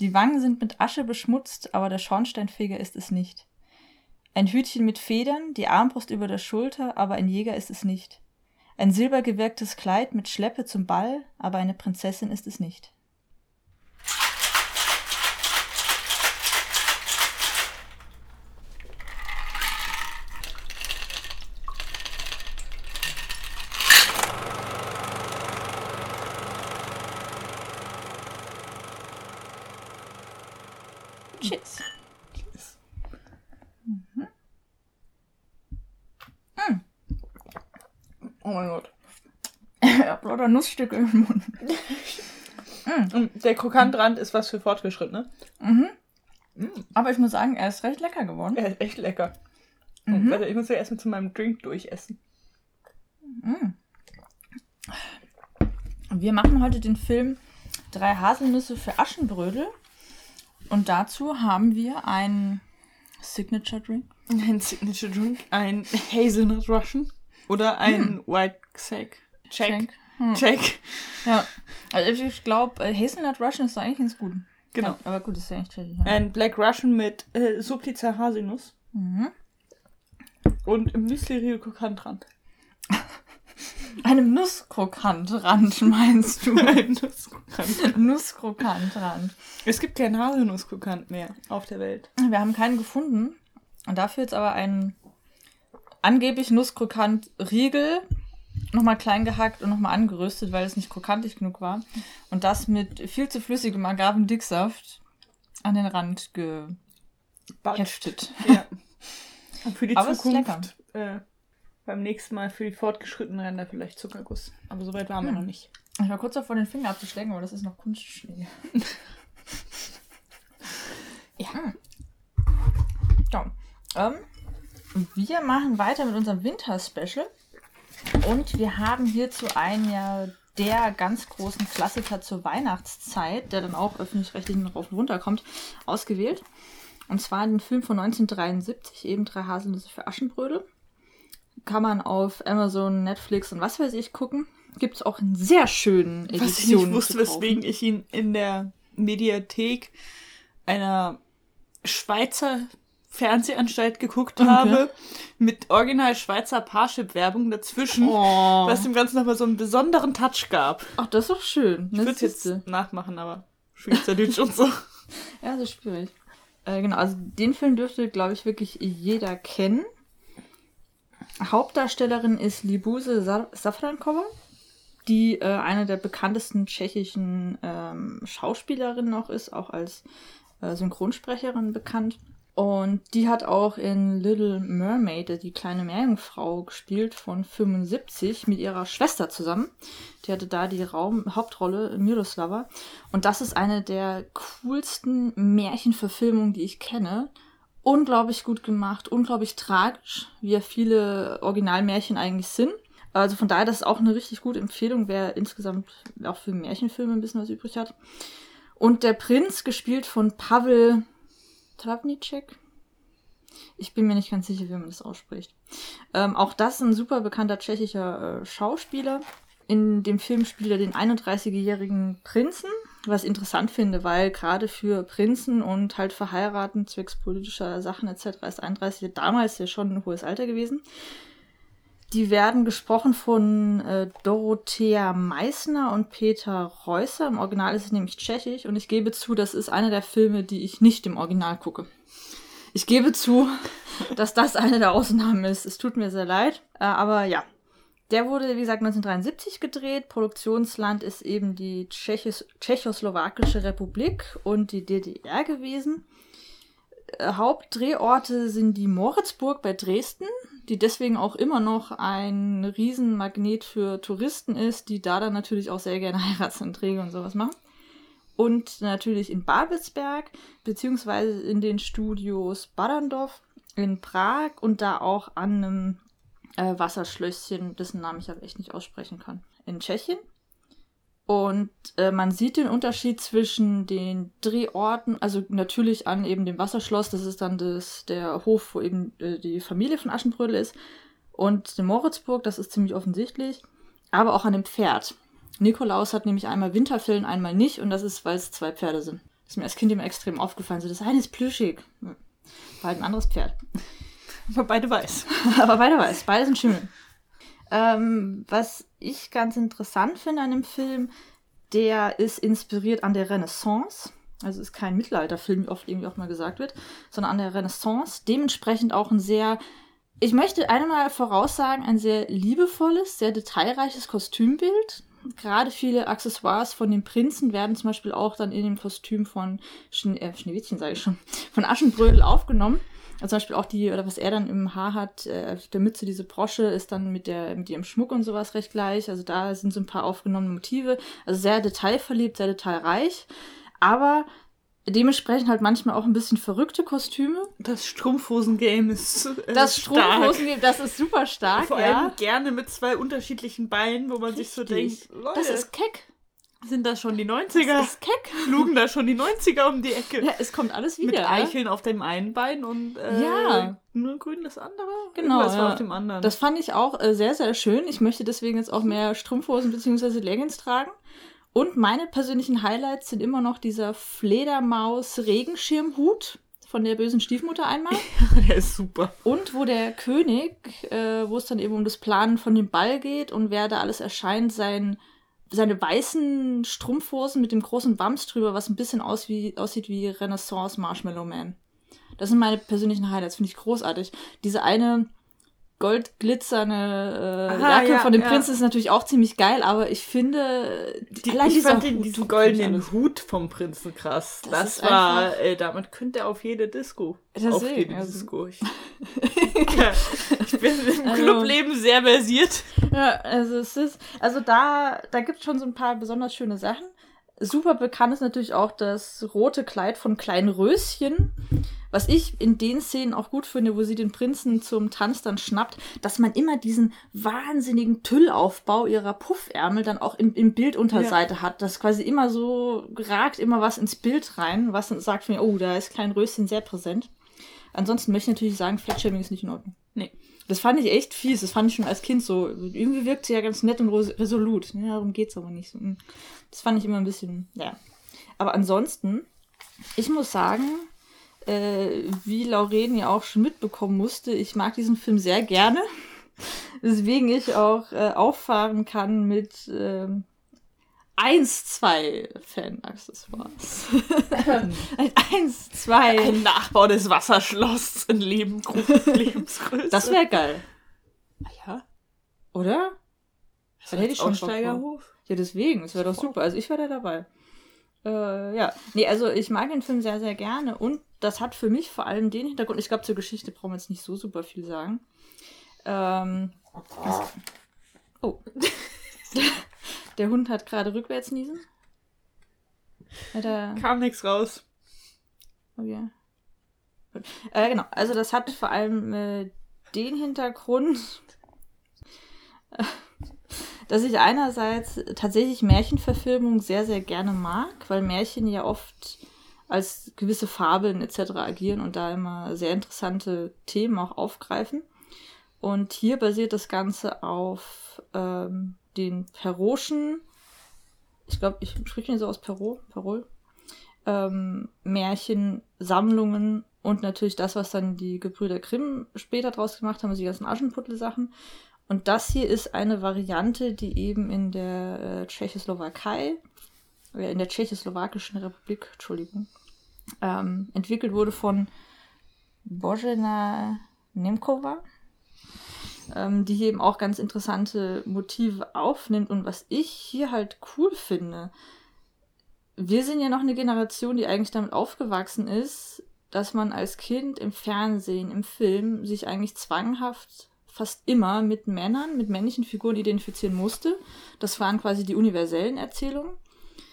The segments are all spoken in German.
Die Wangen sind mit Asche beschmutzt, aber der Schornsteinfeger ist es nicht. Ein Hütchen mit Federn, die Armbrust über der Schulter, aber ein Jäger ist es nicht. Ein silbergewirktes Kleid mit Schleppe zum Ball, aber eine Prinzessin ist es nicht. Cheers. Mhm. Mm. Oh mein Gott. Ich Nussstücke im Mund. Und der Krokantrand ist was für Fortgeschrittene. Mhm. Aber ich muss sagen, er ist recht lecker geworden. Er ist echt lecker. Und warte, ich muss ja erstmal zu meinem Drink durchessen. Wir machen heute den Film Drei Haselnüsse für Aschenbrödel. Und dazu haben wir einen Signature Drink. Ein Signature Drink, ein Hazelnut Russian oder ein White Sack. Check. Check. Hm. Check. Ja. Also ich, glaube, Hazelnut Russian ist doch eigentlich ganz gut. Genau. Ja, aber gut, das ist ja echt tscheckisch. Ja. Ein Black Russian mit äh, Subtizar Haselnuss. Mhm. Und im Müsli Rio Krokantrand. Einem Nusskrokantrand, meinst du? Ein Nusskrokant. Nusskrokantrand. Es gibt keinen Haselnusskrokant mehr auf der Welt. Wir haben keinen gefunden. Und dafür jetzt aber einen angeblich Nusskrokant Riegel nochmal klein gehackt und nochmal angeröstet, weil es nicht krokantig genug war. Und das mit viel zu flüssigem Agavendicksaft an den Rand geheftet. Ja. Und für die Aber Zukunft äh, beim nächsten Mal für die fortgeschrittenen Ränder vielleicht Zuckerguss. Aber soweit waren wir Hm. noch nicht. Ich war kurz davor, den Finger abzuschlägen, aber das ist noch Kunstschläge. ja. So. Ähm, wir machen weiter mit unserem Winter-Special. Und wir haben hierzu einen ja der ganz großen Klassiker zur Weihnachtszeit, der dann auch öffentlich-rechtlich rauf und runter kommt, ausgewählt. Und zwar den Film von 1973, eben Drei Haselnüsse für Aschenbrödel. Kann man auf Amazon, Netflix und was weiß ich gucken. Gibt es auch in sehr schönen Editionen. Was ich nicht wusste, weswegen ich ihn in der Mediathek einer Schweizer Fernsehanstalt geguckt Okay. habe, mit original Schweizer Parship-Werbung dazwischen, Oh. was dem Ganzen nochmal so einen besonderen Touch gab. Ach, das ist doch schön. Ich würde es jetzt nachmachen, aber Schweizerdeutsch und so. Ja, das ist schwierig. Äh, genau, also den Film dürfte, glaube ich, wirklich jeder kennen. Hauptdarstellerin ist Libuse Sa Safrankova, die äh, eine der bekanntesten tschechischen ähm, Schauspielerinnen noch ist, auch als äh, Synchronsprecherin bekannt. Und die hat auch in Little Mermaid, die kleine Meerjungfrau, gespielt von 75 mit ihrer Schwester zusammen. Die hatte da die Raum Hauptrolle, Miroslava. Und das ist eine der coolsten Märchenverfilmungen, die ich kenne. Unglaublich gut gemacht, unglaublich tragisch, wie ja viele Originalmärchen eigentlich sind. Also von daher, das ist auch eine richtig gute Empfehlung, wer insgesamt auch für Märchenfilme ein bisschen was übrig hat. Und der Prinz, gespielt von Pavel Travnicek. Ich bin mir nicht ganz sicher, wie man das ausspricht. Ähm, auch das ist ein super bekannter tschechischer äh, Schauspieler. In dem Film spielt er den 31-jährigen Prinzen, was ich interessant finde, weil gerade für Prinzen und halt verheiraten zwecks politischer Sachen etc. ist 31 damals ja schon ein hohes Alter gewesen. Die werden gesprochen von äh, Dorothea Meissner und Peter Reusser. Im Original ist es nämlich tschechisch und ich gebe zu, das ist einer der Filme, die ich nicht im Original gucke. Ich gebe zu, dass das eine der Ausnahmen ist. Es tut mir sehr leid. Äh, aber ja, der wurde, wie gesagt, 1973 gedreht. Produktionsland ist eben die Tschechis Tschechoslowakische Republik und die DDR gewesen. Äh, Hauptdrehorte sind die Moritzburg bei Dresden, die deswegen auch immer noch ein Riesenmagnet für Touristen ist, die da dann natürlich auch sehr gerne Heiratsanträge und sowas machen. Und natürlich in Babelsberg, beziehungsweise in den Studios Baderndorf in Prag und da auch an einem äh, Wasserschlösschen, dessen Namen ich aber echt nicht aussprechen kann, in Tschechien. Und äh, man sieht den Unterschied zwischen den Drehorten, also natürlich an eben dem Wasserschloss, das ist dann das, der Hof, wo eben äh, die Familie von Aschenbrödel ist, und dem Moritzburg, das ist ziemlich offensichtlich, aber auch an dem Pferd. Nikolaus hat nämlich einmal Winterfillen, einmal nicht, und das ist, weil es zwei Pferde sind. Das ist mir als Kind immer extrem aufgefallen. So, das eine ist plüschig. War halt ein anderes Pferd. Aber beide weiß. Aber beide weiß. Beide sind Schimmel. Ähm, was ich ganz interessant finde an dem Film, der ist inspiriert an der Renaissance. Also ist kein Mittelalterfilm, wie oft irgendwie auch mal gesagt wird, sondern an der Renaissance. Dementsprechend auch ein sehr, ich möchte einmal voraussagen, ein sehr liebevolles, sehr detailreiches Kostümbild. Gerade viele Accessoires von den Prinzen werden zum Beispiel auch dann in dem Kostüm von Schne äh, Schneewittchen, sage ich schon, von Aschenbrödel aufgenommen. Also zum Beispiel auch die, oder was er dann im Haar hat, äh, der Mütze, diese Brosche, ist dann mit, der, mit ihrem Schmuck und sowas recht gleich. Also da sind so ein paar aufgenommene Motive. Also sehr detailverliebt, sehr detailreich. Aber dementsprechend halt manchmal auch ein bisschen verrückte Kostüme. Das Strumpfhosen-Game ist äh, Das stark. Strumpfhosen, das ist super stark, Vor ja. allem gerne mit zwei unterschiedlichen Beinen, wo man sich so Richtig. denkt, Leute, Das ist keck. Sind das schon die 90er? Das ist keck. Lugen da schon die 90er um die Ecke? Ja, es kommt alles wieder. mit ja. Eicheln auf dem einen Bein und äh, Ja. nur grün das andere? Genau, war ja. auf dem anderen. Das fand ich auch äh, sehr, sehr schön. Ich möchte deswegen jetzt auch mehr Strumpfhosen bzw. Leggings tragen. Und meine persönlichen Highlights sind immer noch dieser Fledermaus-Regenschirmhut von der bösen Stiefmutter einmal. Der ist super. Und wo der König, äh, wo es dann eben um das Planen von dem Ball geht und wer da alles erscheint, sein, seine weißen Strumpfhosen mit dem großen Wams drüber, was ein bisschen aus wie, aussieht wie Renaissance Marshmallow Man. Das sind meine persönlichen Highlights, finde ich großartig. Diese eine goldglitzernde äh, Aha, Jacke ja, von dem ja. Prinzen ist natürlich auch ziemlich geil, aber ich finde, Die, allein ich fand den, Hut diesen goldenen. Hut vom Prinzen krass. Das Das, war, einfach- äh, damit könnte er auf jede Disco. Deswegen, auf jede also- Disco. Ich, ich bin im Also- Clubleben sehr versiert. Ja, also es ist, also da, da gibt es schon so ein paar besonders schöne Sachen. Super bekannt ist natürlich auch das rote Kleid von Klein Röschen, was ich in den Szenen auch gut finde, wo sie den Prinzen zum Tanz dann schnappt, dass man immer diesen wahnsinnigen Tüllaufbau ihrer Puffärmel dann auch im, im Bildunterseite hat. Das quasi immer so ragt immer was ins Bild rein, was dann sagt mir, oh, da ist Klein Röschen sehr präsent. Ansonsten möchte ich natürlich sagen, Flatshaming ist nicht in Ordnung. Nee. Das fand ich echt fies. Das fand ich schon als Kind so. Irgendwie wirkt sie ja ganz nett und res- resolut. Ja, darum geht's aber nicht. Hm. Das fand ich immer ein bisschen, ja. Aber ansonsten, ich muss sagen, äh, wie Lauren ja auch schon mitbekommen musste, ich mag diesen Film sehr gerne. Weswegen ich auch äh, auffahren kann mit ähm, eins, zwei Fan-Accessoires. Ein eins, zwei. Ein Nachbau des Wasserschlosses in Leben, Lebensgröße. Das wäre geil. ja. Oder? Dann hätte ich schon. Aussteigerhof. Ja, deswegen, das wäre doch super. Also ich wäre da dabei. Äh, ja. Nee, also ich mag den Film sehr, sehr gerne und das hat für mich vor allem den Hintergrund, ich glaube, zur Geschichte brauchen wir jetzt nicht so super viel sagen. Ähm, das- oh. Der Hund hat gerade rückwärts niesen. Hat er, Kam nichts raus. okay. Gut. Äh, genau, also das hat vor allem äh, den Hintergrund, dass ich einerseits tatsächlich Märchenverfilmung sehr, sehr gerne mag, weil Märchen ja oft als gewisse Fabeln etc. agieren und da immer sehr interessante Themen auch aufgreifen. Und hier basiert das Ganze auf ähm, den Perroschen, ich glaube, ich spreche ihn so aus Perot, Perol, ähm, Märchensammlungen und natürlich das, was dann die Gebrüder Grimm später draus gemacht haben, also die ganzen Aschenputtel-Sachen. Und das hier ist eine Variante, die eben in der äh, Tschechoslowakei, äh, in der Tschechoslowakischen Republik, Entschuldigung, ähm, entwickelt wurde von Božena Nemkova, ähm, die hier eben auch ganz interessante Motive aufnimmt. Und was ich hier halt cool finde, wir sind ja noch eine Generation, die eigentlich damit aufgewachsen ist, dass man als Kind im Fernsehen, im Film sich eigentlich zwanghaft fast immer mit Männern, mit männlichen Figuren identifizieren musste. Das waren quasi die universellen Erzählungen.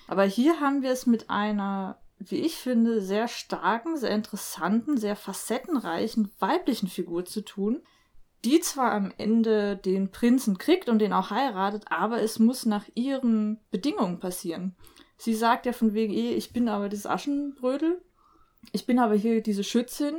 Aber hier haben wir es mit einer, wie ich finde, sehr starken, sehr interessanten, sehr facettenreichen weiblichen Figur zu tun, die zwar am Ende den Prinzen kriegt und den auch heiratet, aber es muss nach ihren Bedingungen passieren. Sie sagt ja von wegen, eh, ich bin aber das Aschenbrödel ich bin aber hier diese Schützin,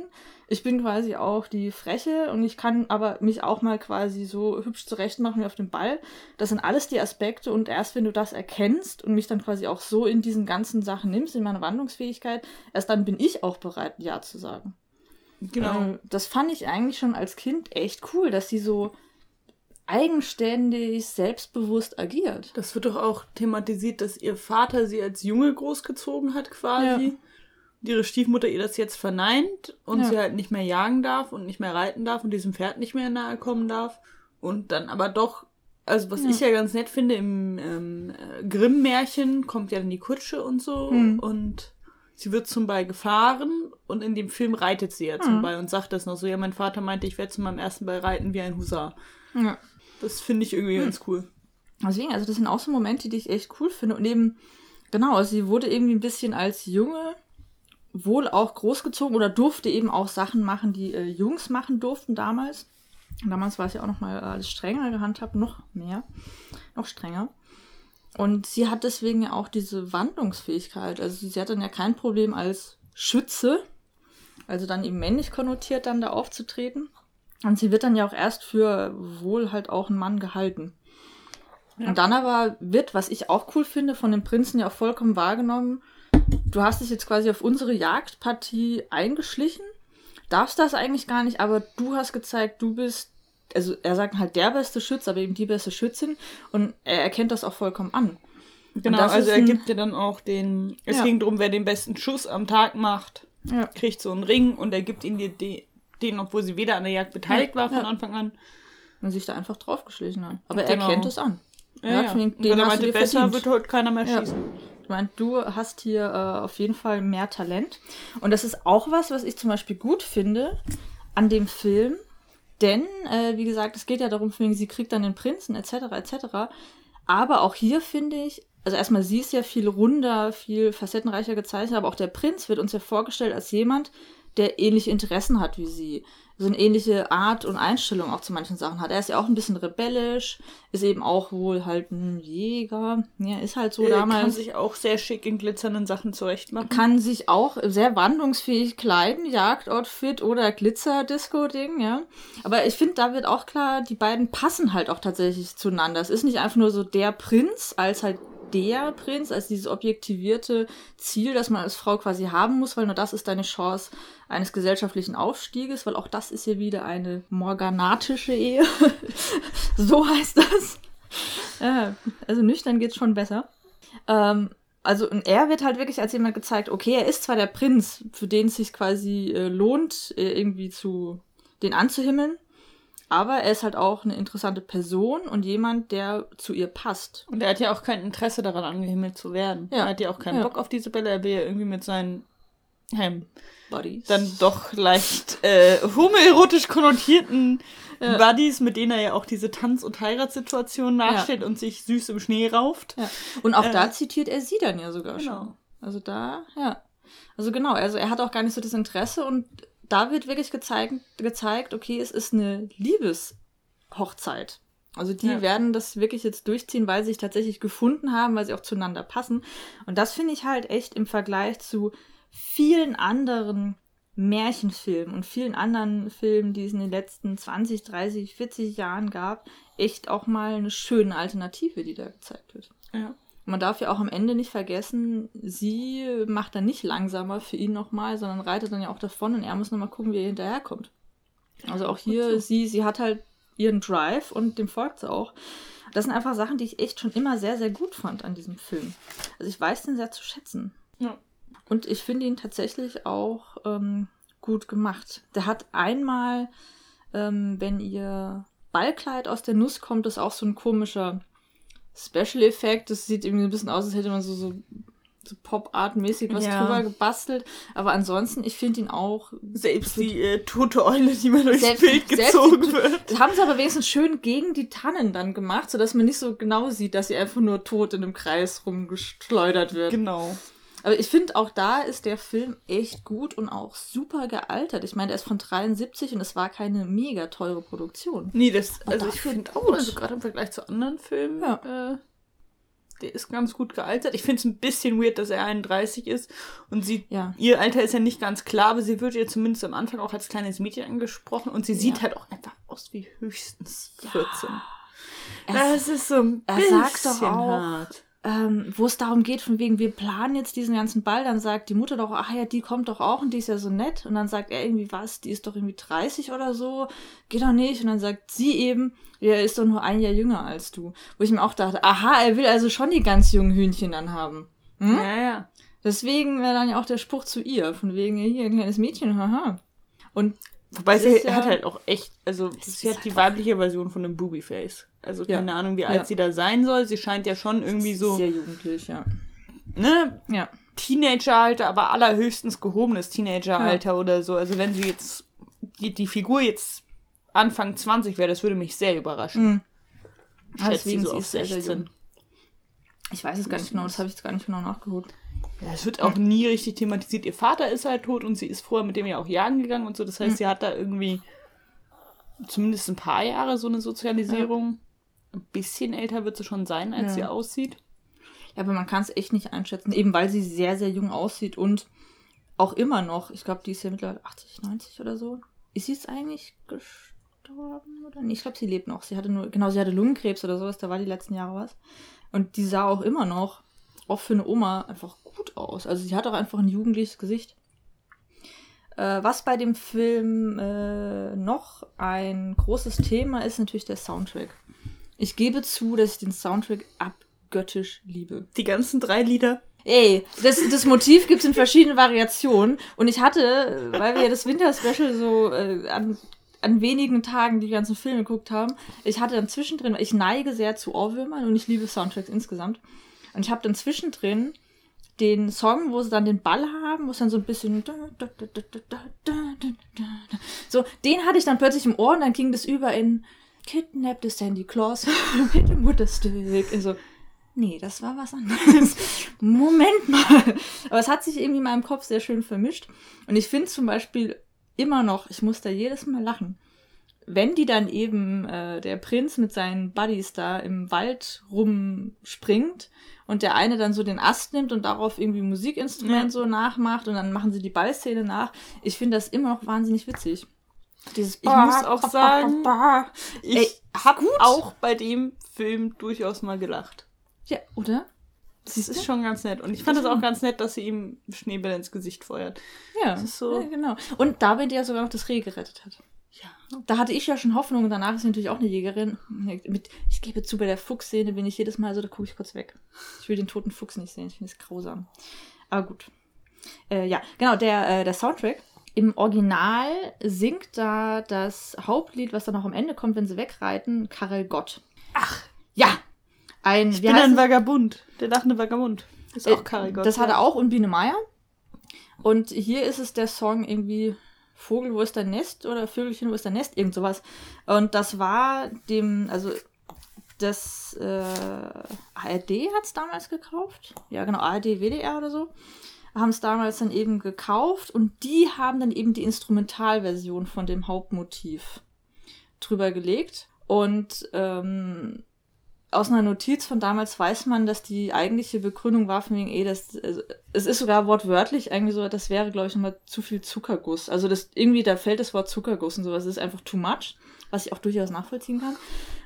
ich bin quasi auch die Freche und ich kann aber mich auch mal quasi so hübsch zurechtmachen wie auf dem Ball. Das sind alles die Aspekte und erst wenn du das erkennst und mich dann quasi auch so in diesen ganzen Sachen nimmst, in meiner Wandlungsfähigkeit, erst dann bin ich auch bereit, Ja zu sagen. Genau. Ähm, das fand ich eigentlich schon als Kind echt cool, dass sie so eigenständig, selbstbewusst agiert. Das wird doch auch thematisiert, dass ihr Vater sie als Junge großgezogen hat, quasi. Ja. Ihre Stiefmutter ihr das jetzt verneint und Ja. sie halt nicht mehr jagen darf und nicht mehr reiten darf und diesem Pferd nicht mehr nahe kommen darf. Und dann aber doch, also was Ja. ich ja ganz nett finde, im ähm, äh, Grimm-Märchen kommt ja dann die Kutsche und so Hm. und sie wird zum Ball gefahren und in dem Film reitet sie ja zum Hm. Ball und sagt das noch so, ja, mein Vater meinte, ich werde zu meinem ersten Ball reiten wie ein Husar. Ja. Das finde ich irgendwie Hm. ganz cool. Deswegen, also das sind auch so Momente, die ich echt cool finde. Und eben, genau, also sie wurde irgendwie ein bisschen als Junge wohl auch großgezogen oder durfte eben auch Sachen machen, die äh, Jungs machen durften damals. Damals war es ja auch noch mal alles strenger gehandhabt, noch mehr, noch strenger. Und sie hat deswegen ja auch diese Wandlungsfähigkeit. Also sie hat dann ja kein Problem als Schütze, also dann eben männlich konnotiert dann da aufzutreten. Und sie wird dann ja auch erst für wohl halt auch ein Mann gehalten. Und dann aber wird, was ich auch cool finde, von dem Prinzen ja auch vollkommen wahrgenommen, du hast dich jetzt quasi auf unsere Jagdpartie eingeschlichen, darfst das eigentlich gar nicht, aber du hast gezeigt, du bist, also er sagt halt der beste Schütze, aber eben die beste Schützin und er erkennt das auch vollkommen an. Genau, also er gibt dir dann auch den. Es Ja. ging darum, wer den besten Schuss am Tag macht, Ja. kriegt so einen Ring und er gibt ihn dir de, den, obwohl sie weder an der Jagd beteiligt Ja, war von. Anfang an. Und sich da einfach draufgeschlichen hat. Aber er Genau. erkennt es an. Ja, Er ja. den- Und den wenn er meinte, besser verdient. wird heute keiner mehr schießen. Ich meine, du hast hier äh, auf jeden Fall mehr Talent. Und das ist auch was, was ich zum Beispiel gut finde an dem Film. Denn, äh, wie gesagt, es geht ja darum, sie kriegt dann den Prinzen, etc., etc. Aber auch hier finde ich, also erstmal, sie ist ja viel runder, viel facettenreicher gezeichnet, aber auch der Prinz wird uns ja vorgestellt als jemand, der ähnliche Interessen hat wie sie. So eine ähnliche Art und Einstellung auch zu manchen Sachen hat. Er ist ja auch ein bisschen rebellisch, ist eben auch wohl halt ein Jäger. Ja, ist halt so Er damals kann sich auch sehr schick in glitzernden Sachen zurechtmachen. kann sich auch sehr wandlungsfähig kleiden, Jagdoutfit oder Glitzer-Disco-Ding, ja. Aber ich finde, da wird auch klar, die beiden passen halt auch tatsächlich zueinander. Es ist nicht einfach nur so der Prinz als halt der Prinz, als dieses objektivierte Ziel, das man als Frau quasi haben muss, weil nur das ist deine Chance eines gesellschaftlichen Aufstieges, weil auch das ist ja wieder eine morganatische Ehe. so heißt das. Ja, also nüchtern geht's schon besser. Ähm, also und er wird halt wirklich als jemand gezeigt, okay, er ist zwar der Prinz, für den es sich quasi äh, lohnt, äh, irgendwie zu den anzuhimmeln, aber er ist halt auch eine interessante Person und jemand, der zu ihr passt. Und er hat ja auch kein Interesse daran, angehimmelt zu werden. Ja. Er hat ja auch keinen Ja. Bock auf diese Bälle. Er will ja irgendwie mit seinen ähm, Buddies. dann doch leicht äh, homoerotisch konnotierten Ja. Buddies, mit denen er ja auch diese Tanz- und Heiratssituation nachstellt und sich süß im Schnee rauft. Ja. Und auch Äh, da zitiert er sie dann ja sogar genau. schon. Also da, ja. Also genau, also er hat auch gar nicht so das Interesse und da wird wirklich gezeigt, gezeigt okay, es ist eine Liebeshochzeit. Also die Ja. werden das wirklich jetzt durchziehen, weil sie sich tatsächlich gefunden haben, weil sie auch zueinander passen. Und das finde ich halt echt im Vergleich zu vielen anderen Märchenfilmen und vielen anderen Filmen, die es in den letzten 20, 30, 40 Jahren gab, echt auch mal eine schöne Alternative, die da gezeigt wird. Ja. Und man darf ja auch am Ende nicht vergessen, sie macht dann nicht langsamer für ihn nochmal, sondern reitet dann ja auch davon und er muss nochmal gucken, wie er hinterherkommt. Also auch hier, so. sie, sie hat halt ihren Drive und dem folgt sie auch. Das sind einfach Sachen, die ich echt schon immer sehr, sehr gut fand an diesem Film. Also ich weiß den sehr zu schätzen. Ja. Und ich finde ihn tatsächlich auch ähm, gut gemacht. Der hat einmal, ähm, wenn ihr Ballkleid aus der Nuss kommt, ist auch so ein komischer Special-Effekt. Das sieht irgendwie ein bisschen aus, als hätte man so, so, so Pop-Art-mäßig was Ja. drüber gebastelt. Aber ansonsten, ich finde ihn auch. Selbst die äh, tote Eule, die mir durchs Selbst- Bild gezogen die- wird. Das haben sie aber wenigstens schön gegen die Tannen dann gemacht, sodass man nicht so genau sieht, dass sie einfach nur tot in einem Kreis rumgeschleudert wird. Genau. Aber ich finde, auch da ist der Film echt gut und auch super gealtert. Ich meine, der ist von 73 und es war keine mega teure Produktion. Nee, das, also ich dafür finde auch, also gerade im Vergleich zu anderen Filmen, Ja. äh, der ist ganz gut gealtert. Ich finde es ein bisschen weird, dass er 31 ist und sie, Ja. ihr Alter ist ja nicht ganz klar, aber sie wird ja zumindest am Anfang auch als kleines Mädchen angesprochen und sie sieht Ja. halt auch einfach aus wie höchstens 14. Er- das ist so ein er bisschen sagt doch auch, hart. Ähm, wo es darum geht, von wegen, wir planen jetzt diesen ganzen Ball, dann sagt die Mutter doch, ach ja, die kommt doch auch und die ist ja so nett. Und dann sagt er irgendwie, was, die ist doch irgendwie 30 oder so, geht doch nicht. Und dann sagt sie eben, ja, er ist doch nur ein Jahr jünger als du. Wo ich mir auch dachte, aha, er will also schon die ganz jungen Hühnchen dann haben. Hm? Ja, ja. Deswegen wäre dann ja auch der Spruch zu ihr, von wegen, hier, ein kleines Mädchen, haha. Und Wobei sie ja- hat halt auch echt, also sie hat die weibliche Version von einem Boobyface. Also Ja. keine Ahnung, wie Ja. alt sie da sein soll. Sie scheint ja schon irgendwie so, sehr jugendlich, ja. ne, Ja. Teenageralter, aber allerhöchstens gehobenes Teenageralter oder so. Also wenn sie jetzt, die, die Figur jetzt Anfang 20 wäre, das würde mich sehr überraschen. Mhm. Ich schätze sie so sie auf ist sehr, sehr 16. jung. Ich weiß es gar nicht genau, das habe ich jetzt gar nicht genau nachgeholt. Ja, es wird auch nie richtig thematisiert. Ihr Vater ist halt tot und sie ist vorher mit dem ja auch jagen gegangen und so. Das heißt, Mhm. sie hat da irgendwie zumindest ein paar Jahre so eine Sozialisierung. Ein bisschen älter wird sie schon sein, als Ja. sie aussieht. Ja, aber man kann es echt nicht einschätzen, eben weil sie sehr, sehr jung aussieht und auch immer noch, ich glaube, die ist ja mittlerweile 80, 90 oder so. Ist sie jetzt eigentlich gestorben oder nicht? Ich glaube, sie lebt noch. Sie hatte nur, genau, sie hatte Lungenkrebs oder sowas, da war die letzten Jahre was. Und die sah auch immer noch, auch für eine Oma, einfach gut aus. Also sie hat auch einfach ein jugendliches Gesicht. Äh, was bei dem Film äh, noch ein großes Thema ist, natürlich der Soundtrack. Ich gebe zu, dass ich den Soundtrack abgöttisch liebe. Die ganzen drei Lieder. Ey, das, das Motiv gibt's in verschiedenen Variationen. Und ich hatte, weil wir ja das Winter-Special so äh, an, an wenigen Tagen die ganzen Filme geguckt haben, ich hatte dann zwischendrin, ich neige sehr zu Ohrwürmern und ich liebe Soundtracks insgesamt. Und ich habe dann zwischendrin den Song, wo sie dann den Ball haben, wo es dann so ein bisschen so, den hatte ich dann plötzlich im Ohr und dann ging das über in Kidnapped Sandy Claus mit dem Mutterstück. Also, nee, das war was anderes. Moment mal. Aber es hat sich irgendwie in meinem Kopf sehr schön vermischt. Und ich finde zum Beispiel immer noch, ich muss da jedes Mal lachen, wenn die dann eben äh, der Prinz mit seinen Buddies da im Wald rumspringt und der eine dann so den Ast nimmt und darauf irgendwie ein Musikinstrument Ja. so nachmacht und dann machen sie die Ballszene nach. Ich finde das immer noch wahnsinnig witzig. Dieses Ich muss auch sagen, Ich habe auch bei dem Film durchaus mal gelacht. Ja, oder? Das ist schon ganz nett. Und ich fand es auch ganz nett, dass sie ihm Schneebälle ins Gesicht feuert. Ja, ist so- ja genau. Und damit ja sogar noch das Reh gerettet hat. Ja. Da hatte ich ja schon Hoffnung und danach ist sie natürlich auch eine Jägerin. Mit, ich gebe zu, bei der Fuchsszene bin ich jedes Mal so, da gucke ich kurz weg. Ich will den toten Fuchs nicht sehen, ich finde es grausam. Aber gut. Äh, ja, genau, der, äh, der Soundtrack. Im Original singt da das Hauptlied, was dann noch am Ende kommt, wenn sie wegreiten, Karel Gott. Ach, ja. Ein, Ich bin ein? Vagabund. Der lachende Vagabund. Ist auch Karigott. Das hat er auch und Biene Meier. Und hier ist es der Song irgendwie Vogel, wo ist dein Nest? Oder Vögelchen, wo ist dein Nest? Irgend sowas. Und das war dem, also das äh, ARD hat es damals gekauft. Ja, genau, ARD, WDR oder so. Haben es damals dann eben gekauft und die haben dann eben die Instrumentalversion von dem Hauptmotiv drüber gelegt. Und ähm, aus einer Notiz von damals weiß man, dass die eigentliche Begründung war von wegen, eh, das, also, es ist sogar wortwörtlich eigentlich so, das wäre, glaube ich, nochmal zu viel Zuckerguss. Also das, irgendwie, da fällt das Wort Zuckerguss und sowas, das ist einfach too much, was ich auch durchaus nachvollziehen kann.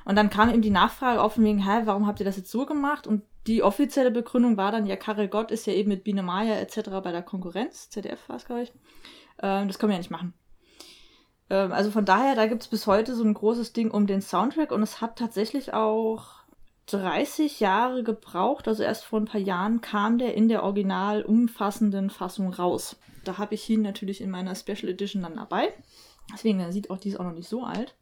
Und dann kam eben die Nachfrage auf von wegen, hä, warum habt ihr das jetzt so gemacht? Und die offizielle Begründung war dann, ja, Karel Gott ist ja eben mit Biene Maya etc. bei der Konkurrenz, ZDF war es, glaube ich. Ähm, das können wir ja nicht machen. Ähm, also von daher, da gibt es bis heute so ein großes Ding um den Soundtrack und es hat tatsächlich auch 30 Jahre gebraucht, also erst vor ein paar Jahren kam der in der original umfassenden Fassung raus. Da habe ich ihn natürlich in meiner Special Edition dann dabei. Deswegen sieht auch die ist auch noch nicht so alt.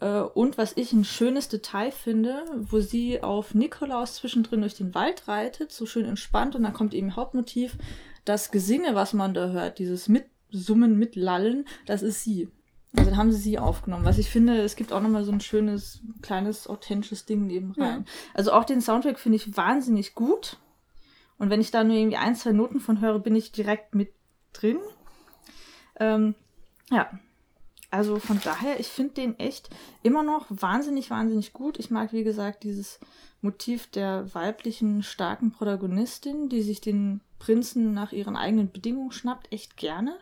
Äh, Und was ich ein schönes Detail finde, wo sie auf Nikolaus zwischendrin durch den Wald reitet, so schön entspannt und dann kommt eben Hauptmotiv, das Gesinge, was man da hört, dieses Mitsummen, Mitlallen, das ist sie. Also dann haben sie sie aufgenommen. Was ich finde, es gibt auch nochmal so ein schönes, kleines, authentisches Ding neben rein. Also auch den Soundtrack finde ich wahnsinnig gut. Und wenn ich da nur irgendwie ein, zwei Noten von höre, bin ich direkt mit drin. Ähm, ja. Also von daher, ich finde den echt immer noch wahnsinnig, wahnsinnig gut. Ich mag, wie gesagt, dieses Motiv der weiblichen, starken Protagonistin, die sich den Prinzen nach ihren eigenen Bedingungen schnappt, echt gerne.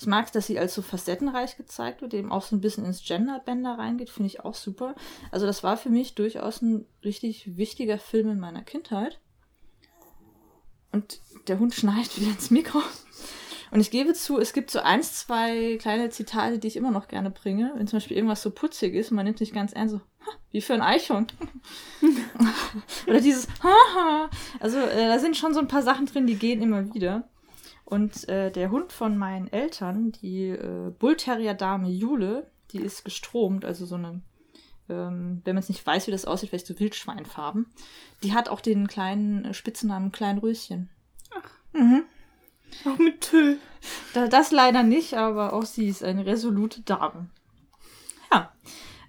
Ich mag es, dass sie als so facettenreich gezeigt wird, eben auch so ein bisschen ins Genderbänder reingeht, finde ich auch super. Also das war für mich durchaus ein richtig wichtiger Film in meiner Kindheit. Und der Hund schneit wieder ins Mikro. Und ich gebe zu, es gibt so eins, zwei kleine Zitate, die ich immer noch gerne bringe. Wenn zum Beispiel irgendwas so putzig ist und man nimmt sich ganz ernst, so, wie für ein Eichhorn. Oder dieses, haha. Also äh, da sind schon so ein paar Sachen drin, die gehen immer wieder. Und äh, der Hund von meinen Eltern, die äh, Bullterrier-Dame Jule, die ist gestromt, also so eine, ähm, wenn man es nicht weiß, wie das aussieht, vielleicht so Wildschweinfarben. Die hat auch den kleinen äh, Spitzennamen Kleinröschen. Ach. Mhm. Auch mit Tö. Da, das leider nicht, aber auch sie ist eine resolute Dame. Ja,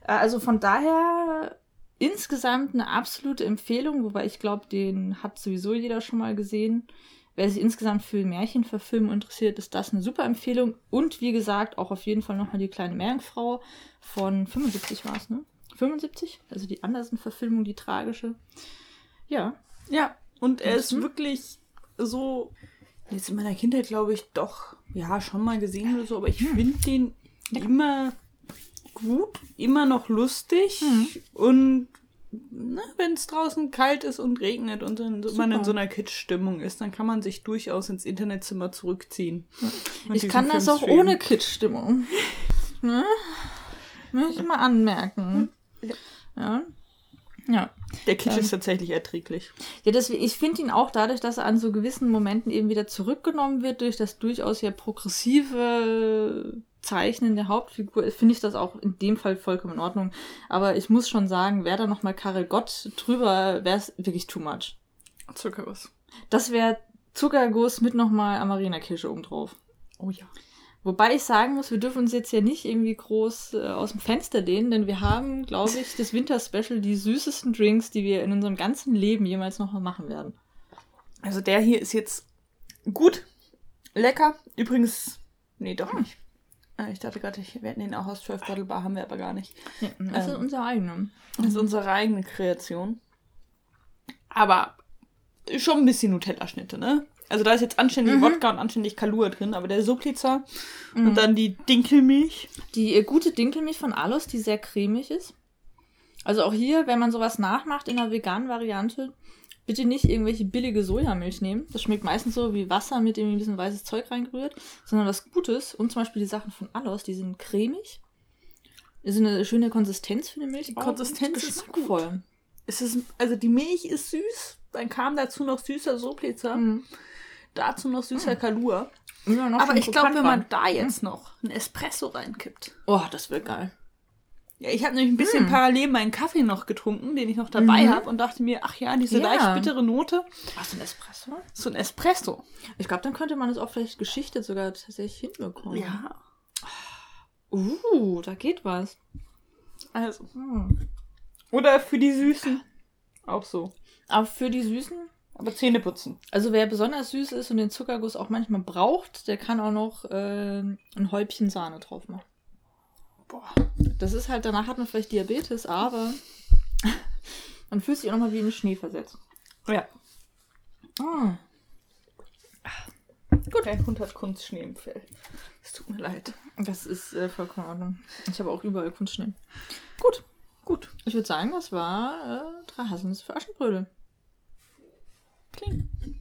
äh, also von daher insgesamt eine absolute Empfehlung, wobei ich glaube, den hat sowieso jeder schon mal gesehen. Wer sich insgesamt für Märchenverfilmung interessiert, ist das eine super Empfehlung. Und wie gesagt, auch auf jeden Fall nochmal die kleine Meerjungfrau von 75 war es, ne? 75? Also die Andersen-Verfilmung, die tragische. Ja. Ja, und er ist wirklich so jetzt in meiner Kindheit, glaube ich, doch, ja, schon mal gesehen oder so, aber ich finde den immer gut, immer noch lustig Mhm. und ne, wenn es draußen kalt ist und regnet und so, man in so einer Kitsch-Stimmung ist, dann kann man sich durchaus ins Internetzimmer zurückziehen. Ich kann das Film auch streamen. ohne Kitsch-Stimmung. ne? Möchte ich mal anmerken. Ja. Ja. Der Kitsch Ähm. ist tatsächlich erträglich. Ja, deswegen, ich finde ihn auch dadurch, dass er an so gewissen Momenten eben wieder zurückgenommen wird, durch das durchaus ja progressive Zeichnen der Hauptfigur, finde ich das auch in dem Fall vollkommen in Ordnung. Aber ich muss schon sagen, wäre da nochmal Karel Gott drüber, wäre es wirklich too much. Zuckerguss. Das wäre Zuckerguss mit nochmal Amarena-Kirsche obendrauf. Oh ja. Wobei ich sagen muss, wir dürfen uns jetzt ja nicht irgendwie groß äh, aus dem Fenster lehnen, denn wir haben, glaube ich, das Winterspecial die süßesten Drinks, die wir in unserem ganzen Leben jemals nochmal machen werden. Also der hier ist jetzt gut, lecker. Übrigens, nee, doch nicht. Äh, Ich dachte gerade, ich- wir hätten den auch aus 12 Bottle Bar, haben wir aber gar nicht. Ja, das ist Ähm. unser eigener. Das ist unsere eigene Kreation. Aber schon ein bisschen Nutella-Schnitte, ne? Also da ist jetzt anständig Wodka und anständig Kalua drin, aber der Supliza und dann die Dinkelmilch. Die äh, gute Dinkelmilch von Alus, die sehr cremig ist. Also auch hier, wenn man sowas nachmacht in einer veganen Variante, bitte nicht irgendwelche billige Sojamilch nehmen. Das schmeckt meistens so wie Wasser mit irgendwie ein bisschen weißes Zeug reingerührt, sondern was Gutes. Und zum Beispiel die Sachen von Alus, die sind cremig. Die sind eine schöne Konsistenz für eine Milch. Die Konsistenz ist geschmackvoll. Es ist, also die Milch ist süß, dann kam dazu noch süßer Supliza, Mhm. Dazu noch süßer Kalua. Ja, noch Aber ich glaube, wenn man da jetzt noch ein Espresso reinkippt. Oh, das wird geil. Ja, ich habe nämlich ein bisschen parallel meinen Kaffee noch getrunken, den ich noch dabei Mhm. habe und dachte mir, ach ja, diese Ja. leicht bittere Note, Was, ein Espresso? so ein Espresso. Ich glaube, dann könnte man es auch vielleicht geschichtet sogar tatsächlich hinbekommen. Ja. Uh, da geht was. Also. Hm. Oder für die Süßen. Auch so. Aber für die Süßen, Aber Zähne putzen. also wer besonders süß ist und den Zuckerguss auch manchmal braucht, der kann auch noch äh, ein Häubchen Sahne drauf machen. Boah. Das ist halt, danach hat man vielleicht Diabetes, aber man fühlt sich auch nochmal wie in den Schnee versetzt. Ja. Ah. Gut. Der Hund hat Kunstschnee im Fell. Es tut mir leid. Das ist äh, vollkommen in Ordnung. Ich habe auch überall Kunstschnee. Gut, Gut. ich würde sagen, das war äh, drei Haselnüsse für Aschenbrödel. Clean.